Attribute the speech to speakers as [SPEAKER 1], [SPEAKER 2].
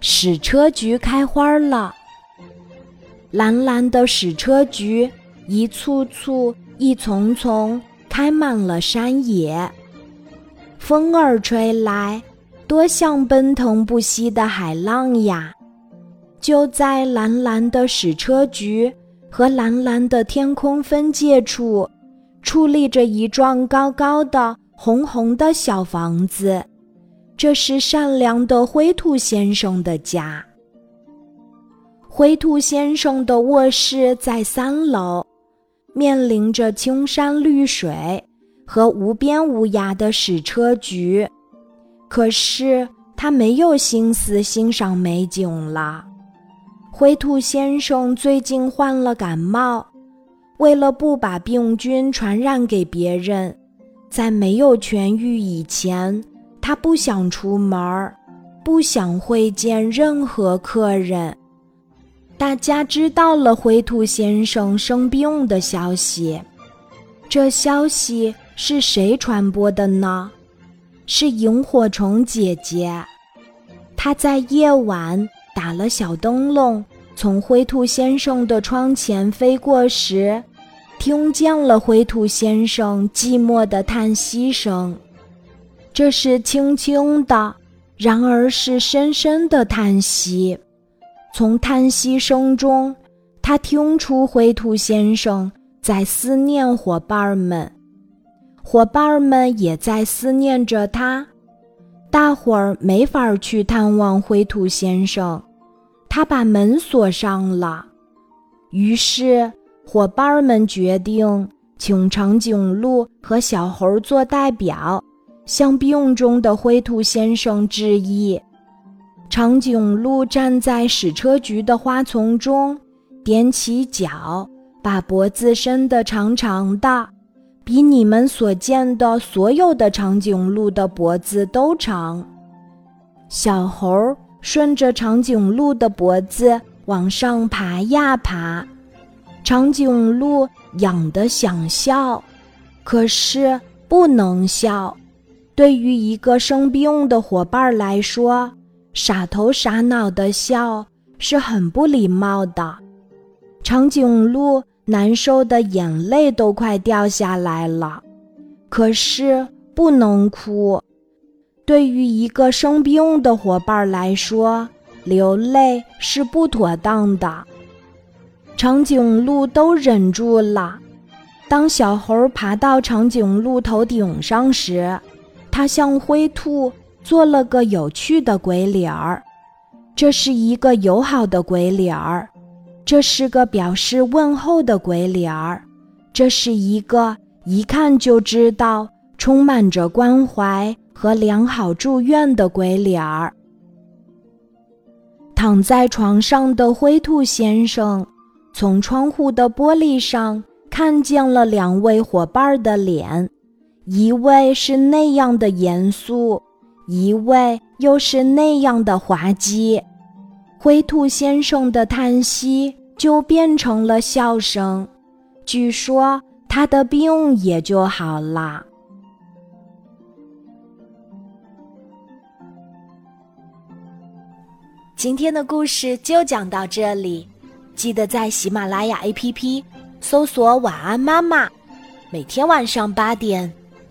[SPEAKER 1] 矢车菊开花了。蓝蓝的矢车菊，一簇簇、一丛丛，开满了山野。风儿吹来，多像奔腾不息的海浪呀！就在蓝蓝的矢车菊和蓝蓝的天空分界处，矗立着一幢高高的、红红的小房子。这是善良的灰兔先生的家。灰兔先生的卧室在三楼，面临着青山绿水和无边无涯的矢车菊。可是他没有心思欣赏美景了。灰兔先生最近患了感冒，为了不把病菌传染给别人，在没有痊愈以前，他不想出门，不想会见任何客人。大家知道了灰兔先生生病的消息，这消息是谁传播的呢？是萤火虫姐姐。她在夜晚打了小灯笼，从灰兔先生的窗前飞过时，听见了灰兔先生寂寞的叹息声。这是轻轻的，然而是深深的叹息。从叹息声中，他听出灰兔先生在思念伙伴们，伙伴们也在思念着他。大伙儿没法去探望灰兔先生，他把门锁上了。于是，伙伴们决定请长颈鹿和小猴做代表，向病中的灰兔先生致意。长颈鹿站在矢车菊的花丛中，踮起脚，把脖子伸得长长的，比你们所见的所有的长颈鹿的脖子都长。小猴顺着长颈鹿的脖子往上爬呀爬，长颈鹿痒得想笑，可是不能笑。对于一个生病的伙伴来说，傻头傻脑的笑是很不礼貌的，长颈鹿难受的眼泪都快掉下来了，可是不能哭。对于一个生病的伙伴来说，流泪是不妥当的。长颈鹿都忍住了。当小猴爬到长颈鹿头顶上时，它向灰兔。做了个有趣的鬼脸儿，这是一个友好的鬼脸儿，这是个表示问候的鬼脸儿，这是一个一看就知道充满着关怀和良好祝愿的鬼脸儿。躺在床上的灰兔先生，从窗户的玻璃上看见了两位伙伴的脸，一位是那样的严肃。一位又是那样的滑稽，灰兔先生的叹息就变成了笑声。据说他的病也就好了。今天的故事就讲到这里，记得在喜马拉雅 APP 搜索“晚安妈妈”，每天晚上八点，